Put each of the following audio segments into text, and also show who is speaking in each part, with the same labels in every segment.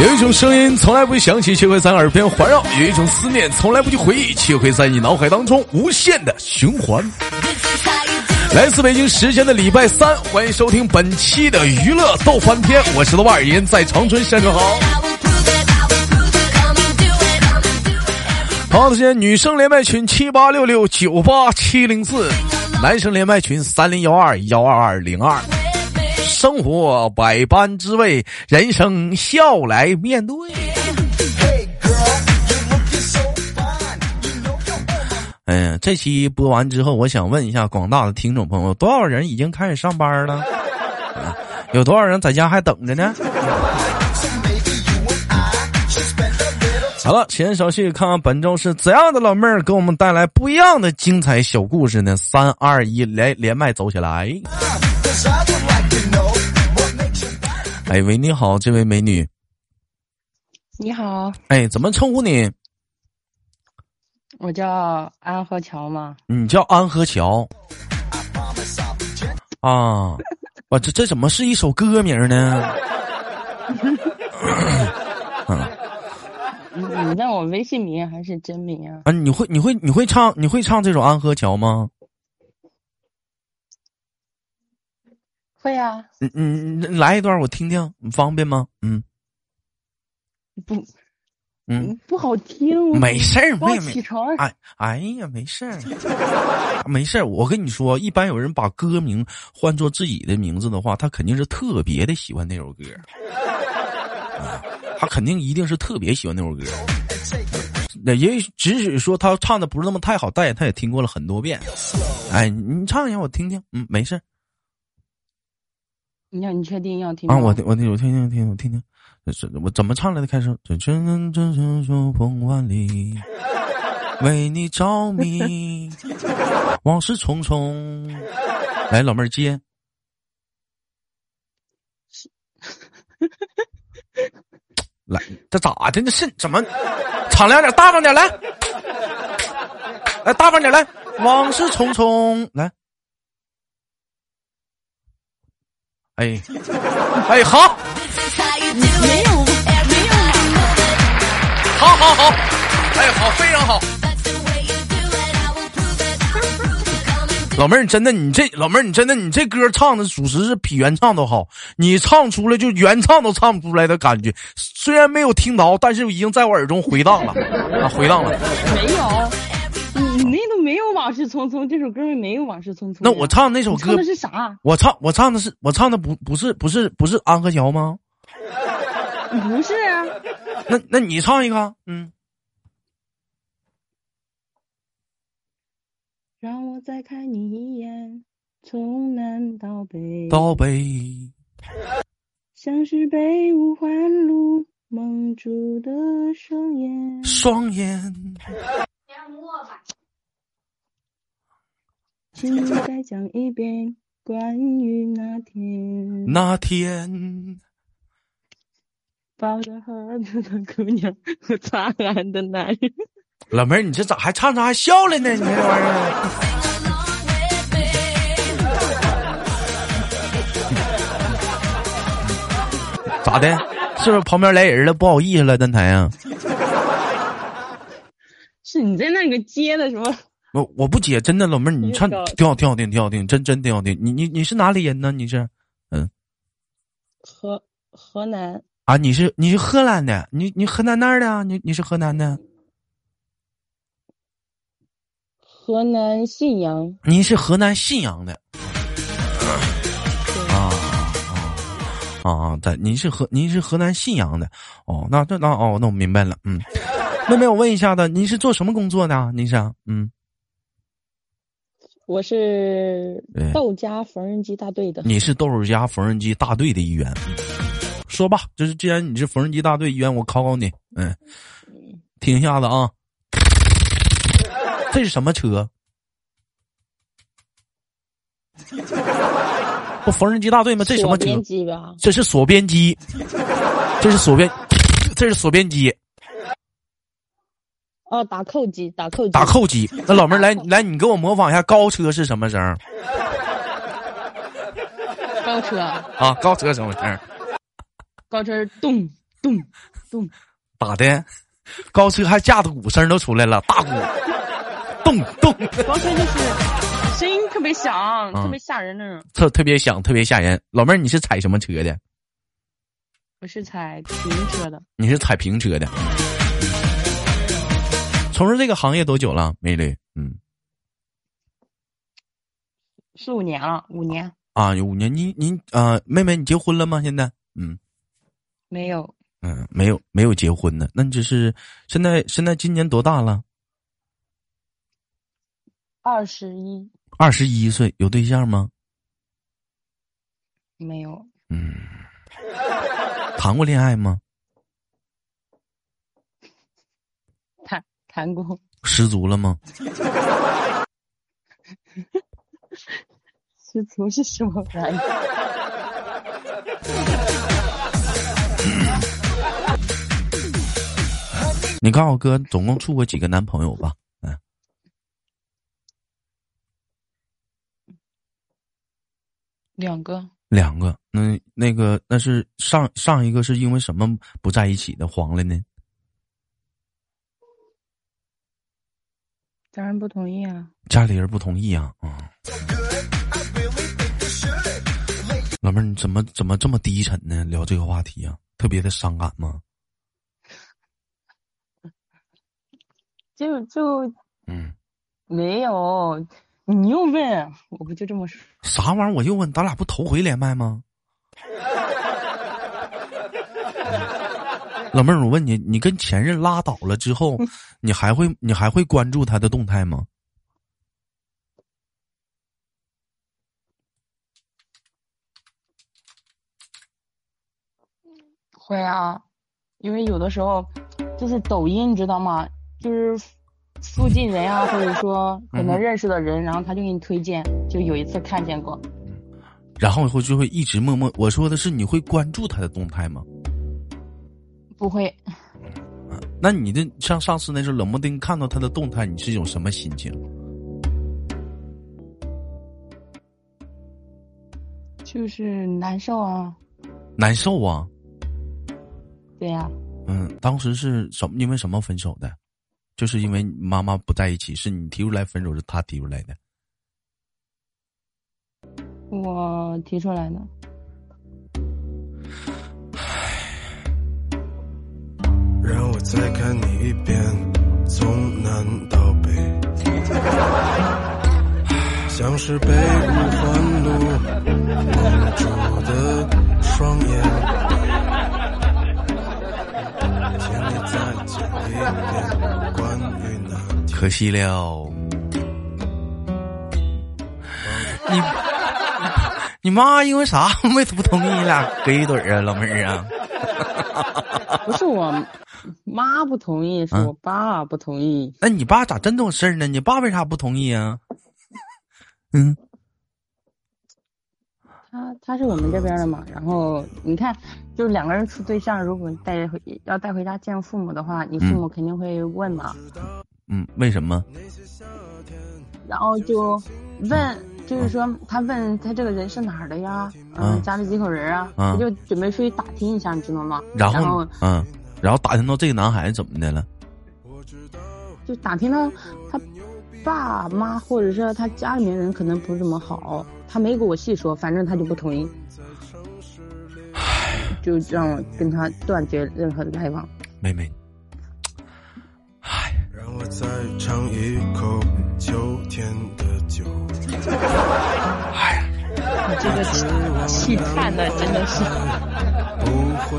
Speaker 1: 有一种声音从来不响起，却会在耳边环绕；有一种思念从来不去回忆，却会在你脑海当中无限的循环。来自北京时间的礼拜三，欢迎收听本期的娱乐逗翻天，我是豆瓣尔言，在长春向你好。好的，现在女生连麦群七八六六九八七零四，男生连麦群三零幺二幺二二零二。生活百般滋味，人生笑来面对。哎呀，这期播完之后，我想问一下广大的听众朋友，多少人已经开始上班了？有多少人在家还等着呢？好了，闲言少叙，看看本周是怎样的老妹儿给我们带来不一样的精彩小故事呢？三二一，连连麦走起来！哎喂，你好，这位美女。
Speaker 2: 你好。
Speaker 1: 哎，怎么称呼你？
Speaker 2: 我叫安河桥吗？
Speaker 1: 你叫安河桥。啊，我这这怎么是一首歌名呢？
Speaker 2: 你你让我微信名还是真名啊？
Speaker 1: 啊，你会你会你会唱你会唱这首安河桥吗？
Speaker 2: 会啊，
Speaker 1: 嗯嗯，来一段我听听，你方便吗？嗯，
Speaker 2: 不，
Speaker 1: 嗯，
Speaker 2: 不好听。
Speaker 1: 没事儿，妹妹。
Speaker 2: 起床。
Speaker 1: 哎，哎呀，没事儿，没事儿。我跟你说，一般有人把歌名换作自己的名字的话，他肯定是特别的喜欢那首歌。他肯定一定是特别喜欢那首歌。那也即使说他唱的不是那么太好，但他也听过了很多遍。哎，你唱一下我听听。嗯，没事儿。
Speaker 2: 你要你确定要听
Speaker 1: 啊？我我我听听听我听听，这我怎么唱来的？开始，这风万里，为你着迷，往事匆匆。来，老妹儿接。来，这咋的？那是怎么？敞亮点，大方点，来，来大方点，来，往事匆匆，来。哎，哎，好，好好好，哎，好，非常好。老妹儿，真的，你这老妹儿，你真的，你这歌唱的属实是比原唱都好。你唱出来就原唱都唱不出来的感觉，虽然没有听到，但是已经在我耳中回荡了啊，回荡了。
Speaker 2: 没有，你那都没有《往事匆匆》这首歌，没有《往事匆匆》。
Speaker 1: 那我唱那首歌
Speaker 2: 的是啥？
Speaker 1: 我唱，我唱的是，我唱的不不是不是不是安河桥吗？
Speaker 2: 不是啊。
Speaker 1: 那那你唱一个，嗯。
Speaker 2: 让我再看你一眼，从南到北。
Speaker 1: 到北。
Speaker 2: 像是被五环路蒙住的双眼。
Speaker 1: 双眼。
Speaker 2: 请你再讲一遍关于那天。
Speaker 1: 那天。
Speaker 2: 抱着盒子的姑娘 和擦汗的男人。
Speaker 1: 老妹儿，你这咋还唱着还笑了呢？你这玩意儿，咋的？是不是旁边来人了？不好意思了，蛋台啊？
Speaker 2: 是你在那个接的什么？
Speaker 1: 我我不接，真的，老妹儿，你唱挺好，挺好听，挺好听，真真挺好听。你你你是哪里人呢？你是？嗯，
Speaker 2: 河河南
Speaker 1: 啊？你是你是河南的？你你河南那儿的？你你是河南的？
Speaker 2: 河南信阳，
Speaker 1: 您是河南信阳的，啊啊啊！在您是河您是河南信阳的。哦，那那那哦，那我明白了，嗯，妹妹，我问一下子，您是做什么工作的？您是嗯，
Speaker 2: 我是豆家缝纫机大队的，
Speaker 1: 你是豆家缝纫机大队的一员，说吧，就是既然你是缝纫机大队一员，我考考你，嗯，听一下子啊。这是什么车？不缝纫机大队吗？这什么车？这是锁边机，这是锁边，这是锁边机。
Speaker 2: 哦，打扣机，打扣机，
Speaker 1: 打扣机。那老妹儿来来，你给我模仿一下高车是什么声？
Speaker 2: 高车
Speaker 1: 啊，高车什么声？
Speaker 2: 高车咚咚咚，
Speaker 1: 咋的？高车还架子鼓声都出来了，大鼓咚咚。
Speaker 2: 高车就是声音特别响，特别吓人那种。
Speaker 1: 特特别响，特别吓人。老妹儿，你是踩什么车的？
Speaker 2: 我是踩平车的。
Speaker 1: 你是踩平车的。从事这个行业多久了，美女？嗯，
Speaker 2: 四五年了，五年。
Speaker 1: 啊，有五年。你你啊，妹妹，你结婚了吗？现在？嗯，
Speaker 2: 没有。
Speaker 1: 嗯，没有，没有结婚呢。那你这是现在现在今年多大了？
Speaker 2: 二十一。
Speaker 1: 二十一岁，有对象吗？
Speaker 2: 没有。
Speaker 1: 嗯，谈过恋爱吗？
Speaker 2: 谈谈过，
Speaker 1: 失足了吗？
Speaker 2: 失足是什么玩意？
Speaker 1: 你告诉我哥，总共处过几个男朋友吧？
Speaker 2: 两个。
Speaker 1: 两个。那那个那是上上一个是因为什么不在一起的黄了呢？
Speaker 2: 家人不同意啊！
Speaker 1: 家里人不同意啊！啊！老妹儿，你怎么怎么这么低沉呢？聊这个话题啊，特别的伤感吗？
Speaker 2: 就就
Speaker 1: 嗯，
Speaker 2: 没有，你又问，我不就这么说？
Speaker 1: 啥玩意儿？我又问，咱俩不头回连麦吗？老妹儿，我问你，你跟前任拉倒了之后，你还会你还会关注他的动态吗？
Speaker 2: 会啊，因为有的时候就是抖音，你知道吗？就是附近人啊，或者说可能认识的人，然后他就给你推荐。就有一次看见过，
Speaker 1: 然后以后就会一直默默。我说的是，你会关注他的动态吗？
Speaker 2: 不会，
Speaker 1: 那你的像上次那时候冷不丁看到他的动态，你是一种什么心情？
Speaker 2: 就是难受啊，
Speaker 1: 难受啊，
Speaker 2: 对呀，
Speaker 1: 嗯，当时是什么？因为什么分手的？就是因为妈妈不在一起，是你提出来分手，是他提出来的？
Speaker 2: 我提出来的。让我再看你一遍，从南到北，像是被五环路蒙住的双眼。请你再讲一遍可惜了，你 你妈因为啥没不同意你俩搁一堆啊，老妹儿啊？不是我。妈不同意，是我爸不同意。
Speaker 1: 那你爸咋真懂事儿呢？你爸为啥不同意啊？嗯，
Speaker 2: 他他是我们这边的嘛。然后你看，就是两个人处对象，如果带回要带回家见父母的话，你父母肯定会问嘛。
Speaker 1: 嗯，为什么？
Speaker 2: 然后就问，就是说他问他这个人是哪儿的呀？嗯，家里几口人啊？他就准备出去打听一下，你知道吗？然后
Speaker 1: 嗯。然后打听到这个男孩子怎么的了？
Speaker 2: 就打听到他爸妈或者是他家里面人可能不是怎么好，他没给我细说，反正他就不同意，就让我跟他断绝任何的来往。
Speaker 1: 妹妹，再尝一口秋天的酒。
Speaker 2: 唉，你这个气叹的真的是。不
Speaker 1: 会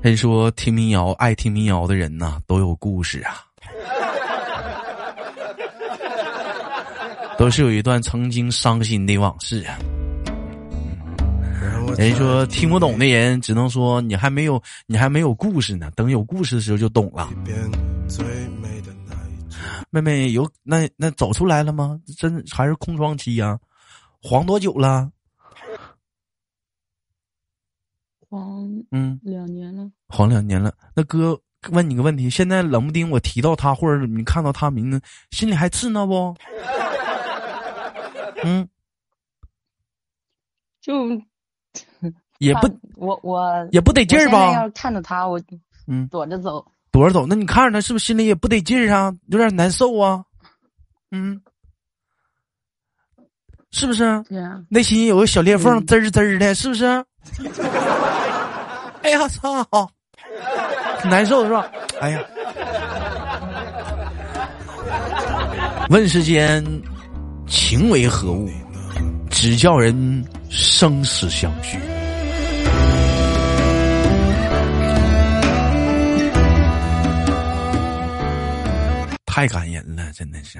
Speaker 1: 人说听民谣，爱听民谣的人呐，都有故事啊，都是有一段曾经伤心的往事啊。人说听不懂的人，只能说你还没有，你还没有故事呢。等有故事的时候就懂了。妹妹有那那走出来了吗？真还是空窗期呀？黄多久了？
Speaker 2: 黄
Speaker 1: 嗯，
Speaker 2: 两年了。
Speaker 1: 黄两年了，那哥问你个问题，现在冷不丁我提到他，或者你看到他名字，心里还刺挠不？嗯，
Speaker 2: 就
Speaker 1: 也不
Speaker 2: 我我
Speaker 1: 也不得劲儿吧？
Speaker 2: 要看着他，我嗯躲着走，
Speaker 1: 躲着走。那你看着他是不是心里也不得劲儿啊？有点难受啊？嗯，是不是？
Speaker 2: 对啊。
Speaker 1: 内心有个小裂缝，滋儿滋儿的，是不是？哎呀 操！难受是吧？哎呀，问世间情为何物，只叫人生死相许。太感人了，真的是。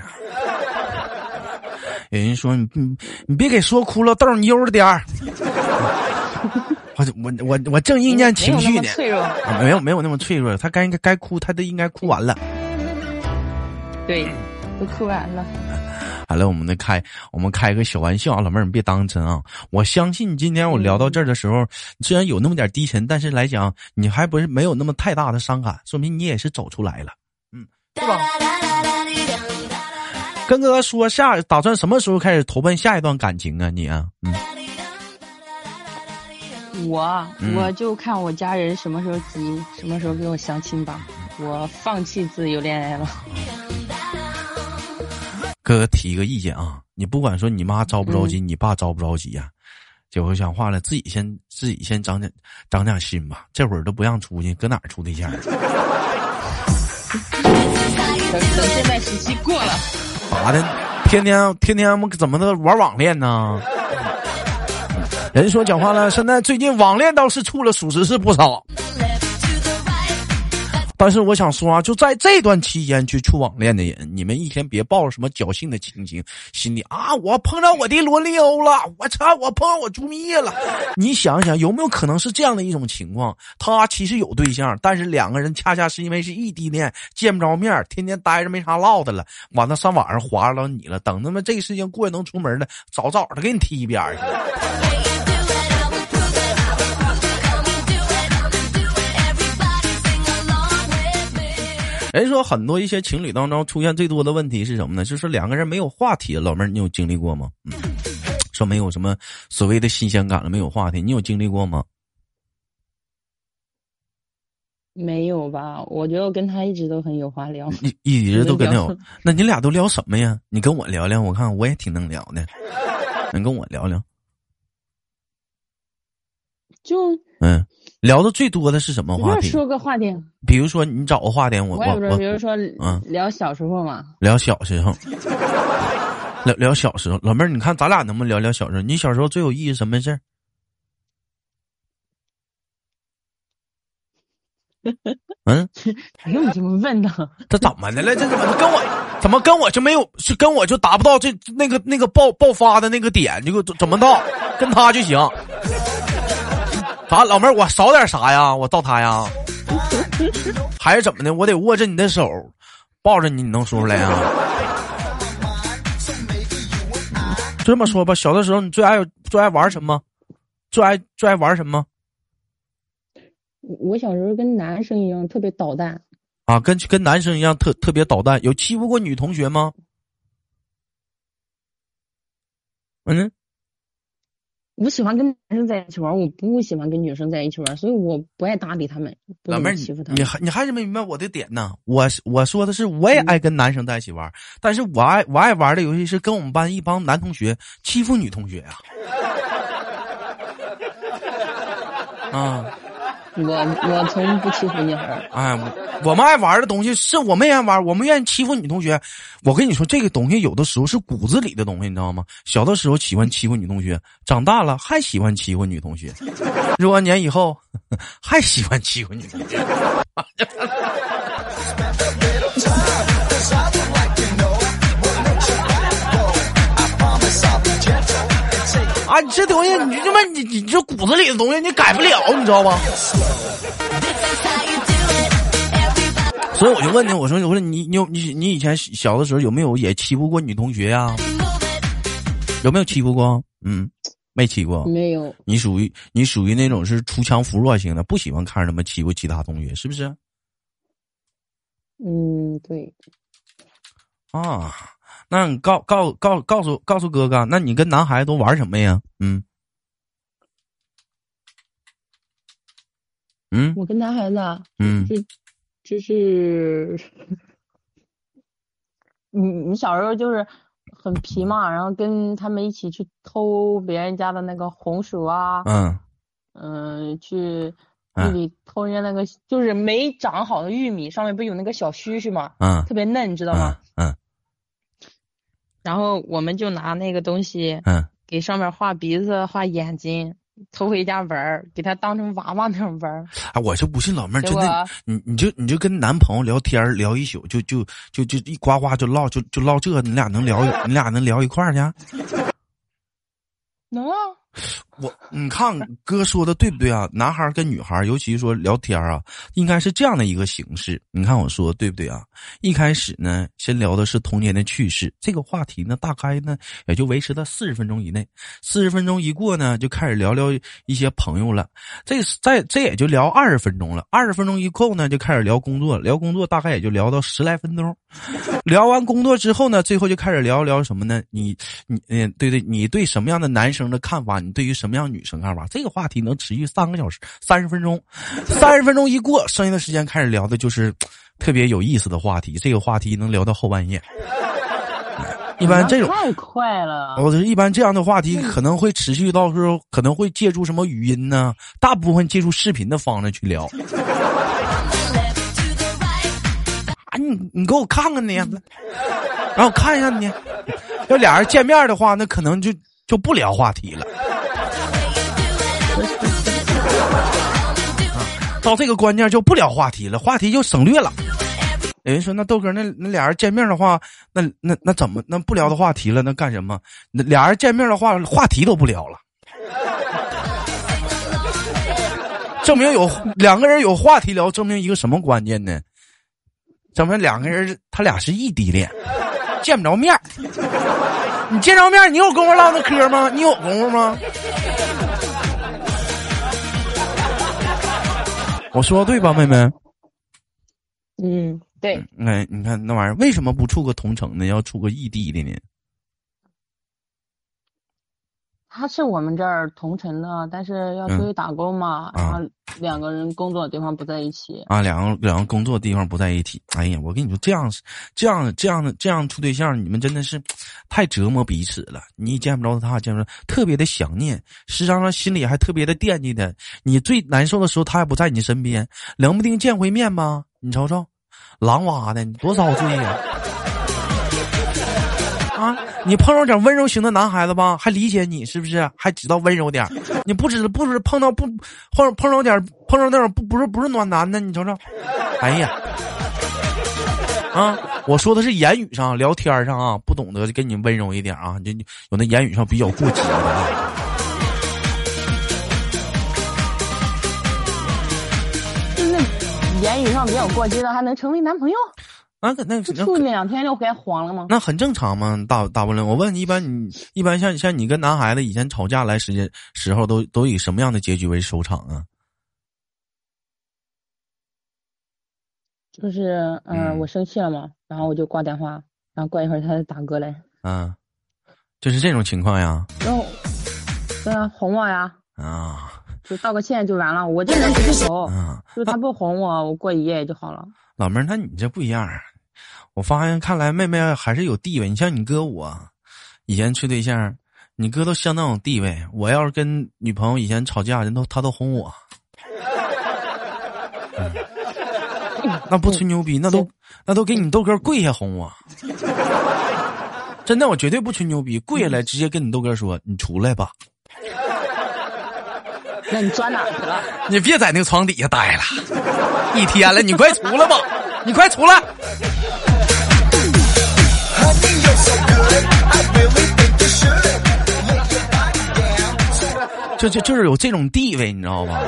Speaker 1: 有人说你你你别给说哭了，豆你悠着点儿。我我我我正酝酿情绪呢，没有没有那么脆弱，他该应该该哭，他都应该哭完了。
Speaker 2: 对，都哭完了。
Speaker 1: 好了，我们再开，我们开个小玩笑啊，老妹儿你别当真啊！我相信今天我聊到这儿的时候，虽然有那么点低沉，但是来讲你还不是没有那么太大的伤感，说明你也是走出来了，嗯，对吧？跟哥哥说下，打算什么时候开始投奔下一段感情啊？你啊，嗯。
Speaker 2: 我我就看我家人什么时候急，什么时候给我相亲吧。我放弃自由恋爱了。
Speaker 1: 哥哥提一个意见啊，你不管说你妈着不着急，你爸着不着急呀，就我讲话了，自己先自己先长点长点心吧。这会儿都不让出去，搁哪儿处对象？等
Speaker 2: 等现在时期过了。
Speaker 1: 咋的？天天天天我怎么的玩网恋呢？人说讲话了，现在最近网恋倒是处了，属实是不少。但是我想说啊，就在这段期间去处网恋的人，你们一天别抱着什么侥幸的心情，心里啊，我碰到我的罗利欧了，我操，我碰到我朱蜜叶了。你想想，有没有可能是这样的一种情况？他其实有对象，但是两个人恰恰是因为是异地恋，见不着面，天天待着没啥唠的了，完了上网上划着你了。等他妈这个事情过去能出门了，早早的给你踢一边去。人说很多一些情侣当中出现最多的问题是什么呢？就是两个人没有话题。老妹儿，你有经历过吗？嗯，说没有什么所谓的新鲜感了，没有话题，你有经历过吗？
Speaker 2: 没有吧？我觉得我跟他一直都很有话聊。
Speaker 1: 一一直都跟他有，那你俩都聊什么呀？你跟我聊聊，我看我也挺能聊的。你跟我聊聊。
Speaker 2: 就
Speaker 1: 嗯。聊的最多的是什么话题？
Speaker 2: 说个话题。
Speaker 1: 比如说，你找个话题，我我
Speaker 2: 我，比如说，嗯，聊小时候嘛。
Speaker 1: 聊小时候，聊聊小时候。老妹儿，你看咱俩能不能聊聊小时候？你小时候最有意思什么事儿？嗯？
Speaker 2: 还用这么问呢。
Speaker 1: 这怎么的了？这怎么跟我怎么跟我就没有？是跟我就达不到这那个那个爆爆发的那个点？这个怎么到？跟他就行。咋，老妹儿，我少点啥呀？我到他呀？还是怎么的？我得握着你的手，抱着你，你能说出来呀？这么说吧，小的时候你最爱最爱玩什么？最爱最爱玩什么？
Speaker 2: 我小时候跟男生一样特别捣蛋
Speaker 1: 啊，跟跟男生一样特特别捣蛋。有欺负过女同学吗？嗯。
Speaker 2: 我喜欢跟男生在一起玩，我不喜欢跟女生在一起玩，所以我不爱搭理他们，
Speaker 1: 老妹儿
Speaker 2: 欺负他们。你
Speaker 1: 还你还是没明白我的点呢？我我说的是，我也爱跟男生在一起玩，但是我爱我爱玩的游戏是跟我们班一帮男同学欺负女同学呀。啊。
Speaker 2: 我我从不欺负女孩。
Speaker 1: 哎，我们爱玩的东西是我们爱玩，我们愿意欺负女同学。我跟你说，这个东西有的时候是骨子里的东西，你知道吗？小的时候喜欢欺负女同学，长大了还喜欢欺负女同学，若干年以后 还喜欢欺负女同学。啊，你这东西，你他妈，你你这骨子里的东西，你改不了，你知道吧？所以我就问你，我说，我说你，你你你以前小的时候有没有也欺负过女同学呀？有没有欺负过？嗯，没欺负。
Speaker 2: 没有。
Speaker 1: 你属于你属于那种是出强扶弱型的，不喜欢看着他们欺负其他同学，是不是？
Speaker 2: 嗯，对。
Speaker 1: 啊，那你告告告告诉告诉哥哥，那你跟男孩子都玩什么呀？嗯。嗯。
Speaker 2: 我跟男孩子啊。嗯。就就是，你你小时候就是很皮嘛，然后跟他们一起去偷别人家的那个红薯啊。嗯。嗯，去。玉米偷人家那个就是没长好的玉米，上面不有那个小须须吗？嗯，特别嫩，知道吗？嗯。然后我们就拿那个东西，嗯，给上面画鼻子、画眼睛，偷回家玩儿，给他当成娃娃那样玩儿。
Speaker 1: 啊，我就不信老妹儿真的，你你就你就跟男朋友聊天聊一宿，就就就就一呱呱就唠就就唠这，你俩能聊你俩能聊一块儿去？
Speaker 2: 能啊。
Speaker 1: 我，你看哥说的对不对啊？男孩跟女孩，尤其说聊天啊，应该是这样的一个形式。你看我说对不对啊？一开始呢，先聊的是童年的趣事，这个话题呢，大概呢也就维持在四十分钟以内。四十分钟一过呢，就开始聊聊一些朋友了。这在这也就聊二十分钟了。二十分钟一过呢，就开始聊工作，聊工作大概也就聊到十来分钟。聊完工作之后呢，最后就开始聊聊什么呢？你你嗯，对对，你对什么样的男生的看法？你对于什么样女生看法？这个话题能持续三个小时，三十分钟，三十分钟一过，剩下的时间开始聊的就是特别有意思的话题。这个话题能聊到后半夜。一般这种
Speaker 2: 太快了。
Speaker 1: 我一般这样的话题可能会持续到时候可能会借助什么语音呢？大部分借助视频的方式去聊。啊，你你给我看看你，让我看一下你。要俩人见面的话，那可能就就不聊话题了。到这个关键就不聊话题了，话题就省略了。有人说：“那豆哥，那那俩人见面的话，那那那怎么那不聊的话题了？那干什么？那俩人见面的话，话题都不聊了。证明有两个人有话题聊，证明一个什么关键呢？证明两个人他俩是异地恋，见不着面。你见着面，你有功夫唠那嗑吗？你有功夫吗？”我说的对吧，妹妹？
Speaker 2: 嗯，对。
Speaker 1: 哎，你看那玩意儿，为什么不处个同城的，要处个异地的呢？
Speaker 2: 他是我们这儿同城的，但是要出去打工嘛，然后两个人工作的地方不在一起。
Speaker 1: 啊，两个两个工作的地方不在一起。哎呀，我跟你说，这样这样这样的这样处对象，你们真的是太折磨彼此了。你见不着他，见不着，特别的想念，实际上心里还特别的惦记他。你最难受的时候，他还不在你身边，冷不丁见回面吧？你瞅瞅，狼哇的，你多遭罪呀！你碰上点温柔型的男孩子吧，还理解你是不是？还知道温柔点你不知不知碰到不碰碰着点碰上那种不不是不是暖男的，你瞅瞅，哎呀，啊，我说的是言语上聊天上啊，不懂得跟你温柔一点啊，就有那言语上比较过激的。
Speaker 2: 那言语上比较过激的，还能成为男朋友？
Speaker 1: 那那
Speaker 2: 处两天就该黄了吗？
Speaker 1: 那很正常嘛，大大不了我问你，一般你一般像像你跟男孩子以前吵架来时间时候，都都以什么样的结局为收场啊？
Speaker 2: 就是嗯，我生气了嘛，然后我就挂电话，然后过一会儿他再打过来。
Speaker 1: 嗯，就是这种情况呀。
Speaker 2: 然后，对啊，哄我呀。啊。就道个歉就完了，我这人不记仇。嗯。就他不哄我，我过一夜就好了。
Speaker 1: 老妹儿，那你这不一样。我发现，看来妹妹还是有地位。你像你哥我，以前处对象，你哥都相当有地位。我要是跟女朋友以前吵架，人都他都哄我。那不吹牛逼，那都那都给你豆哥跪下哄我。真的，我绝对不吹牛逼，跪下来直接跟你豆哥说：“你出来吧。”
Speaker 2: 那你钻哪去了？
Speaker 1: 你别在那个床底下待了，一天了，你快出来吧，你快出来。就就就是有这种地位，你知道吧？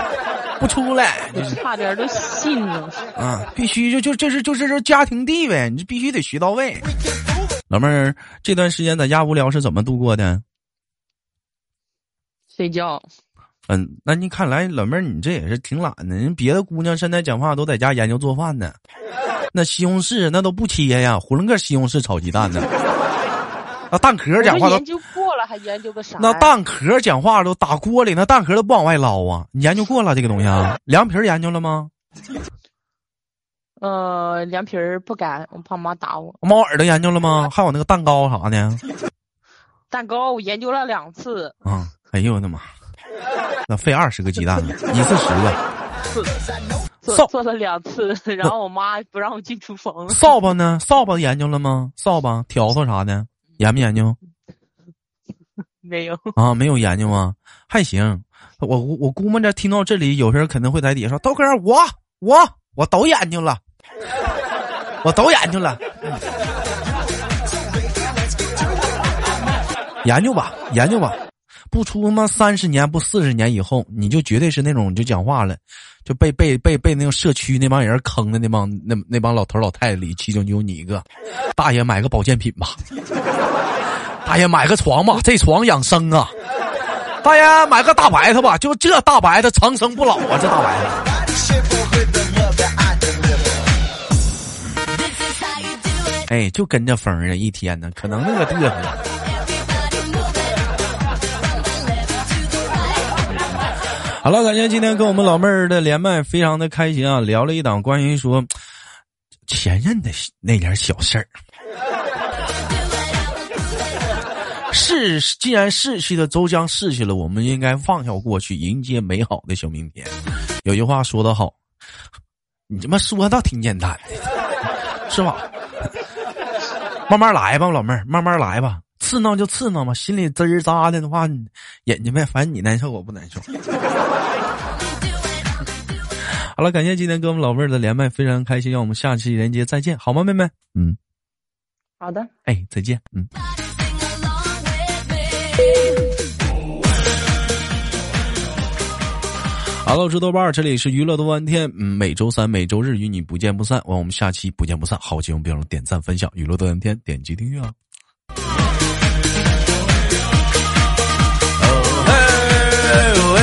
Speaker 1: 不出来，
Speaker 2: 差点都信了。
Speaker 1: 啊，必须就就这是就是说家庭地位，你必须得学到位。老妹儿，这段时间在家无聊是怎么度过的？
Speaker 2: 睡觉。
Speaker 1: 嗯，那你看来老妹儿，你这也是挺懒的。人别的姑娘现在讲话都在家研究做饭呢，那西红柿那都不切呀，囫囵个西红柿炒鸡蛋呢。那蛋壳讲话都
Speaker 3: 研究过了，还研究个啥？
Speaker 1: 那蛋壳讲话都打锅里，那蛋壳都不往外捞啊！你研究过了这个东西啊？凉皮研究了吗？
Speaker 3: 呃，凉皮儿不敢，我怕妈打我。
Speaker 1: 猫耳朵研究了吗？还有那个蛋糕啥的。
Speaker 3: 蛋糕我研究了两次。
Speaker 1: 啊！哎呦我的妈！那费二十个鸡蛋呢，一次十
Speaker 3: 个。做做了两次，然后我妈不让我进厨房。
Speaker 1: 扫把呢？扫把研究了吗？扫把、笤帚啥的，研没研究？
Speaker 3: 没有
Speaker 1: 啊，没有研究啊？还行。我我估摸着听到这里，有人肯定会在底下说：“豆哥，我我我都研究了。”我都研究了，研究吧，研究吧，不出他妈三十年不四十年以后，你就绝对是那种就讲话了，就被被被被那个社区那帮人坑的那帮那那帮老头老太太里，其中就有你一个。大爷买个保健品吧，大爷买个床吧，这床养生啊。大爷买个大白菜吧，就这大白菜长生不老啊，这大白菜。哎，就跟着风啊，一天呢，可能那个嘚瑟。好了，感谢今天跟我们老妹儿的连麦，非常的开心啊，聊了一档关于说前任的那点小事儿。逝，既然逝去的都将逝去了，我们应该放下过去，迎接美好的小明天。有句话说得好，你这么说倒挺简单的，是吧？慢慢来吧，老妹儿，慢慢来吧，刺挠就刺挠嘛，心里滋儿扎的的话，眼睛呗，反正你难受，我不难受。好了，感谢今天跟我们老妹儿的连麦，非常开心，让我们下期连接再见，好吗，妹妹？嗯，
Speaker 3: 好的，
Speaker 1: 哎，再见，嗯。哈喽，是豆瓣，这里是娱乐多半天，嗯，每周三、每周日与你不见不散。我们下期不见不散。好节目别忘了点赞、分享，娱乐多半天，点击订阅啊。Leo.